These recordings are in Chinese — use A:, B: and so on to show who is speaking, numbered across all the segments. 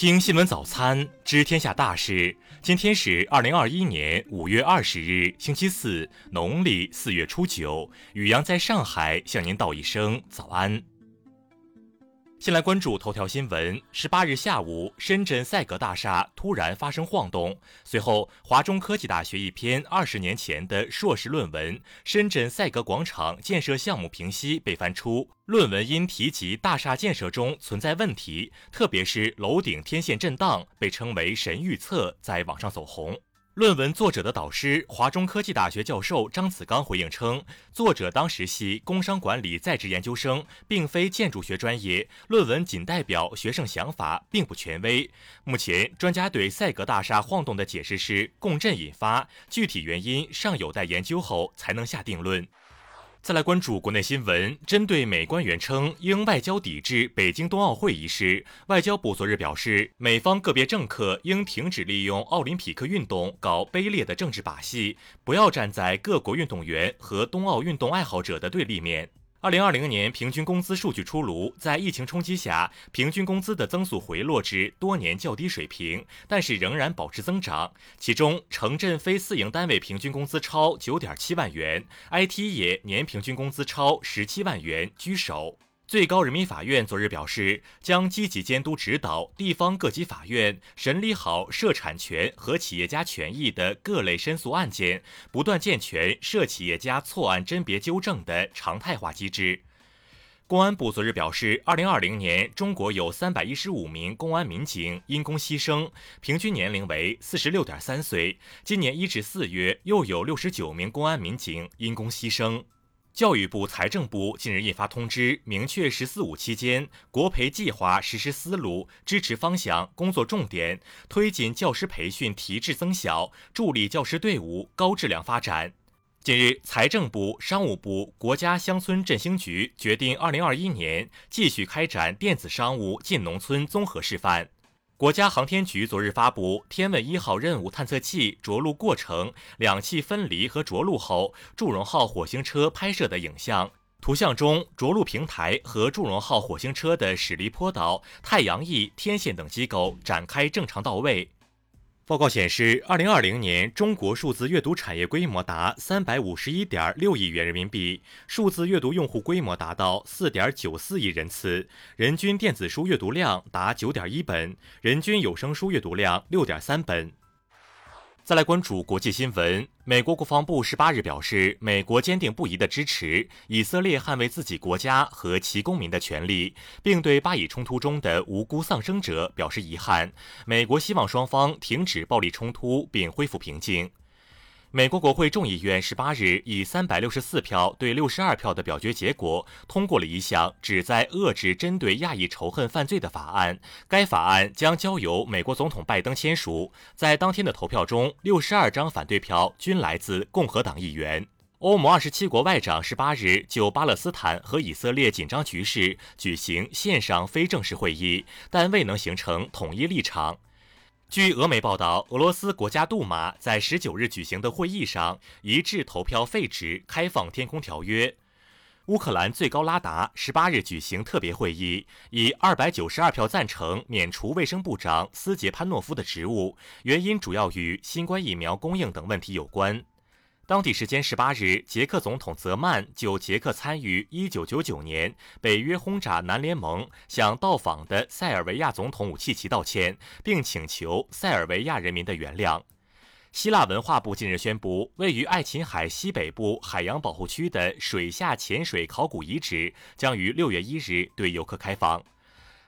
A: 听新闻早餐，知天下大事。今天是二零二一年五月二十日，星期四，农历四月初九。宇阳在上海向您道一声早安。先来关注头条新闻。十八日下午，深圳赛格大厦突然发生晃动，随后华中科技大学一篇二十年前的硕士论文《深圳赛格广场建设项目评析》被翻出。论文因提及大厦建设中存在问题，特别是楼顶天线震荡，被称为神预测，在网上走红。论文作者的导师华中科技大学教授张子刚回应称，作者当时系工商管理在职研究生，并非建筑学专业，论文仅代表学生想法，并不权威。目前，专家对赛格大厦晃动的解释是共振引发，具体原因尚有待研究后才能下定论。再来关注国内新闻，针对美官员称应外交抵制北京冬奥会一事，外交部昨日表示，美方个别政客应停止利用奥林匹克运动搞卑劣的政治把戏，不要站在各国运动员和冬奥运动爱好者的对立面。二零二零年平均工资数据出炉，在疫情冲击下，平均工资的增速回落至多年较低水平，但是仍然保持增长。其中，城镇非私营单位平均工资超九点七万元，IT 业年平均工资超十七万元，居首。最高人民法院昨日表示，将积极监督指导地方各级法院审理好涉产权和企业家权益的各类申诉案件，不断健全涉企业家错案甄别纠正的常态化机制。公安部昨日表示，二零二零年中国有三百一十五名公安民警因公牺牲，平均年龄为四十六点三岁。今年一至四月，又有六十九名公安民警因公牺牲。教育部、财政部近日印发通知，明确“十四五”期间国培计划实施思路、支持方向、工作重点，推进教师培训提质增效，助力教师队伍高质量发展。近日，财政部、商务部、国家乡村振兴局决定，二零二一年继续开展电子商务进农村综合示范。国家航天局昨日发布天问一号任务探测器着陆过程、两器分离和着陆后，祝融号火星车拍摄的影像。图像中，着陆平台和祝融号火星车的驶离坡道、太阳翼、天线等机构展开正常到位。报告显示，二零二零年中国数字阅读产业规模达三百五十一点六亿元人民币，数字阅读用户规模达到四点九四亿人次，人均电子书阅读量达九点一本，人均有声书阅读量六点三本。再来关注国际新闻。美国国防部十八日表示，美国坚定不移地支持以色列捍卫自己国家和其公民的权利，并对巴以冲突中的无辜丧生者表示遗憾。美国希望双方停止暴力冲突并恢复平静。美国国会众议院十八日以三百六十四票对六十二票的表决结果，通过了一项旨在遏制针对亚裔仇恨犯罪的法案。该法案将交由美国总统拜登签署。在当天的投票中，六十二张反对票均来自共和党议员。欧盟二十七国外长十八日就巴勒斯坦和以色列紧张局势举行线上非正式会议，但未能形成统一立场。据俄媒报道，俄罗斯国家杜马在十九日举行的会议上一致投票废止《开放天空条约》。乌克兰最高拉达十八日举行特别会议，以二百九十二票赞成免除卫生部长斯捷潘诺夫的职务，原因主要与新冠疫苗供应等问题有关。当地时间十八日，捷克总统泽曼就捷克参与一九九九年北约轰炸南联盟向到访的塞尔维亚总统武契奇道歉，并请求塞尔维亚人民的原谅。希腊文化部近日宣布，位于爱琴海西北部海洋保护区的水下潜水考古遗址将于六月一日对游客开放。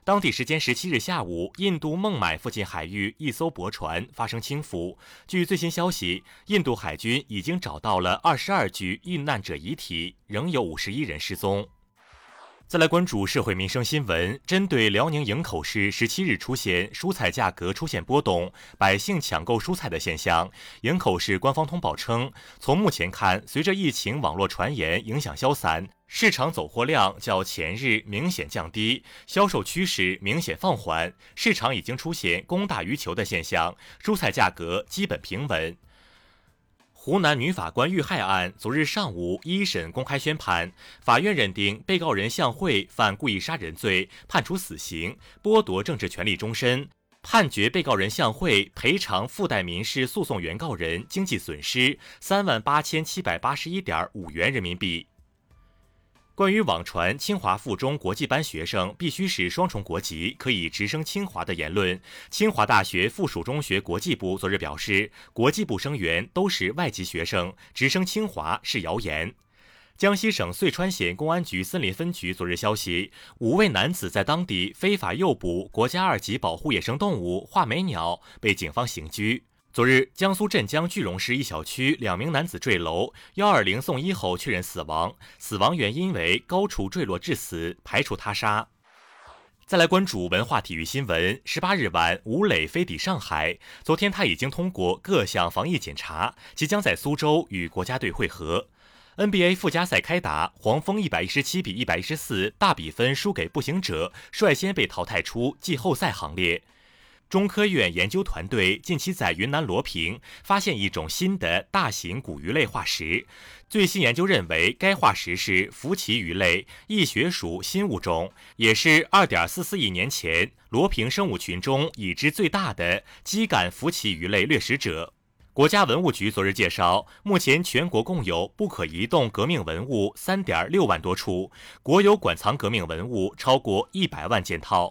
A: 当地时间十七日下午，印度孟买附近海域一艘驳船发生倾覆。据最新消息，印度海军已经找到了二十二具遇难者遗体，仍有五十一人失踪。再来关注社会民生新闻，针对辽宁营口市十七日出现蔬菜价格出现波动，百姓抢购蔬菜的现象，营口市官方通报称，从目前看，随着疫情网络传言影响消散，市场走货量较前日明显降低，销售趋势明显放缓，市场已经出现供大于求的现象，蔬菜价格基本平稳。湖南女法官遇害案昨日上午一审公开宣判，法院认定被告人向慧犯故意杀人罪，判处死刑，剥夺政治权利终身。判决被告人向慧赔偿附带民事诉讼原告人经济损失三万八千七百八十一点五元人民币。关于网传清华附中国际班学生必须是双重国籍可以直升清华的言论，清华大学附属中学国际部昨日表示，国际部生源都是外籍学生，直升清华是谣言。江西省遂川县公安局森林分局昨日消息，五位男子在当地非法诱捕国家二级保护野生动物画眉鸟，被警方刑拘。昨日，江苏镇江句容市一小区两名男子坠楼，幺二零送医后确认死亡，死亡原因为高处坠落致死，排除他杀。再来关注文化体育新闻。十八日晚，吴磊飞抵上海，昨天他已经通过各项防疫检查，即将在苏州与国家队会合。NBA 附加赛开打，黄蜂一百一十七比一百一十四大比分输给步行者，率先被淘汰出季后赛行列。中科院研究团队近期在云南罗平发现一种新的大型古鱼类化石。最新研究认为，该化石是福鳍鱼类异穴属新物种，也是2.44亿年前罗平生物群中已知最大的基杆福鳍鱼类掠食者。国家文物局昨日介绍，目前全国共有不可移动革命文物3.6万多处，国有馆藏革命文物超过100万件套。